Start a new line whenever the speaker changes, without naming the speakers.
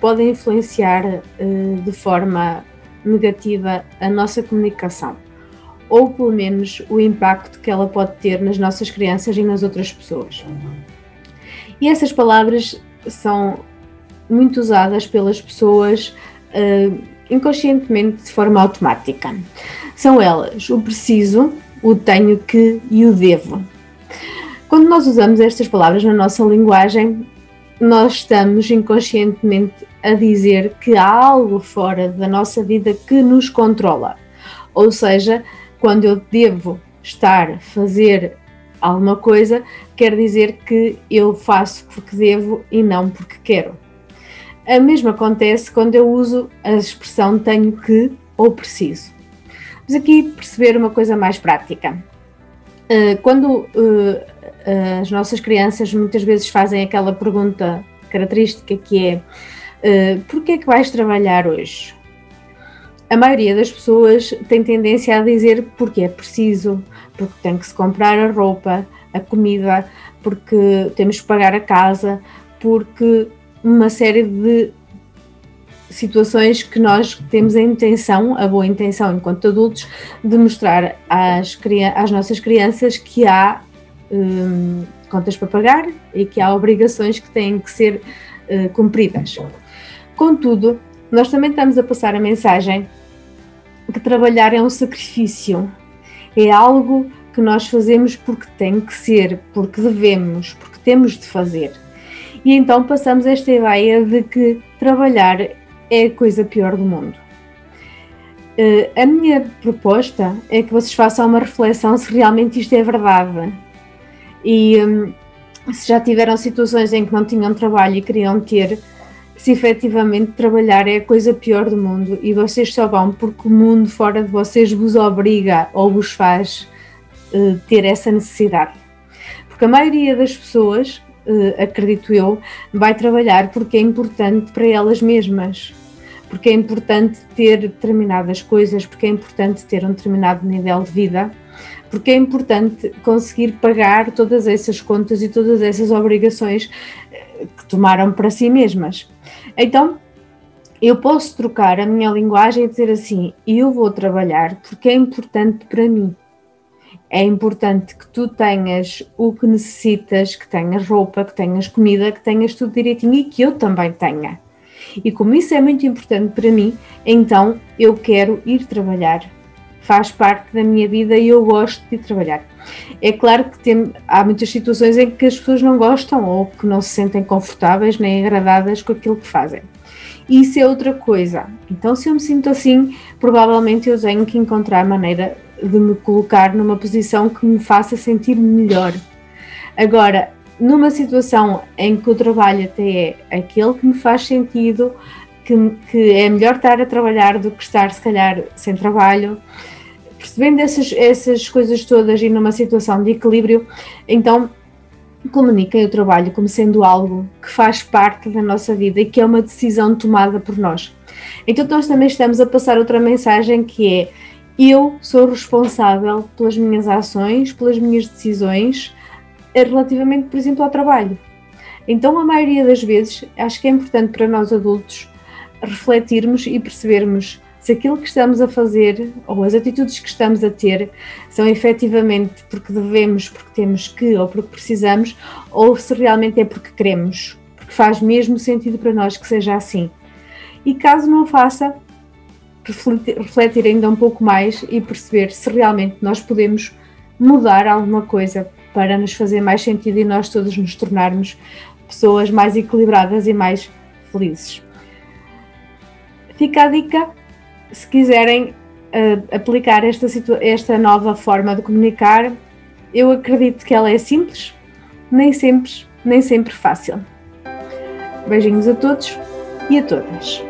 podem influenciar uh, de forma negativa a nossa comunicação, ou pelo menos o impacto que ela pode ter nas nossas crianças e nas outras pessoas. E essas palavras são muito usadas pelas pessoas uh, inconscientemente de forma automática. São elas o preciso, o tenho que e o devo quando nós usamos estas palavras na nossa linguagem, nós estamos inconscientemente a dizer que há algo fora da nossa vida que nos controla. Ou seja, quando eu devo estar a fazer alguma coisa, quer dizer que eu faço porque devo e não porque quero. A mesma acontece quando eu uso a expressão tenho que ou preciso. Vamos aqui perceber uma coisa mais prática. Eh, quando eh, as nossas crianças muitas vezes fazem aquela pergunta característica que é uh, porquê é que vais trabalhar hoje? A maioria das pessoas tem tendência a dizer porque é preciso, porque tem que se comprar a roupa, a comida, porque temos que pagar a casa, porque uma série de situações que nós temos a intenção, a boa intenção enquanto adultos, de mostrar às, às nossas crianças que há um, contas para pagar e que há obrigações que têm que ser uh, cumpridas. Contudo, nós também estamos a passar a mensagem que trabalhar é um sacrifício, é algo que nós fazemos porque tem que ser, porque devemos, porque temos de fazer. E então passamos esta ideia de que trabalhar é a coisa pior do mundo. Uh, a minha proposta é que vocês façam uma reflexão se realmente isto é verdade e um, se já tiveram situações em que não tinham trabalho e queriam ter, se efetivamente trabalhar é a coisa pior do mundo e vocês só vão porque o mundo fora de vocês vos obriga ou vos faz uh, ter essa necessidade. Porque a maioria das pessoas, acredito eu, vai trabalhar porque é importante para elas mesmas. Porque é importante ter determinadas coisas, porque é importante ter um determinado nível de vida porque é importante conseguir pagar todas essas contas e todas essas obrigações eh, que tomaram para si mesmas. Então, eu posso trocar a minha linguagem e dizer assim: eu vou trabalhar porque é importante para mim. É importante que tu tenhas o que necessitas, que tenhas roupa, que tenhas comida, que tenhas tudo direitinho e que eu também tenha. E como isso é muito importante para mim, então eu quero ir trabalhar faz parte da minha vida e eu gosto de trabalhar. É claro que tem, há muitas situações em que as pessoas não gostam ou que não se sentem confortáveis nem agradadas com aquilo que fazem. Isso é outra coisa. Então, se eu me sinto assim, provavelmente eu tenho que encontrar maneira de me colocar numa posição que me faça sentir melhor. Agora, numa situação em que o trabalho até é aquele que me faz sentido, que, que é melhor estar a trabalhar do que estar, se calhar, sem trabalho, percebendo essas, essas coisas todas e numa situação de equilíbrio, então comuniquem o trabalho como sendo algo que faz parte da nossa vida e que é uma decisão tomada por nós. Então nós também estamos a passar outra mensagem que é eu sou responsável pelas minhas ações, pelas minhas decisões relativamente, por exemplo, ao trabalho. Então, a maioria das vezes, acho que é importante para nós adultos refletirmos e percebermos se aquilo que estamos a fazer ou as atitudes que estamos a ter são efetivamente porque devemos, porque temos que ou porque precisamos, ou se realmente é porque queremos, porque faz mesmo sentido para nós que seja assim. E caso não faça, refletir, ainda um pouco mais e perceber se realmente nós podemos mudar alguma coisa para nos fazer mais sentido e nós todos nos tornarmos pessoas mais equilibradas e mais felizes. Fica a dica se quiserem uh, aplicar esta, esta nova forma de comunicar, eu acredito que ela é simples, nem sempre, nem sempre fácil. Beijinhos a todos e a todas.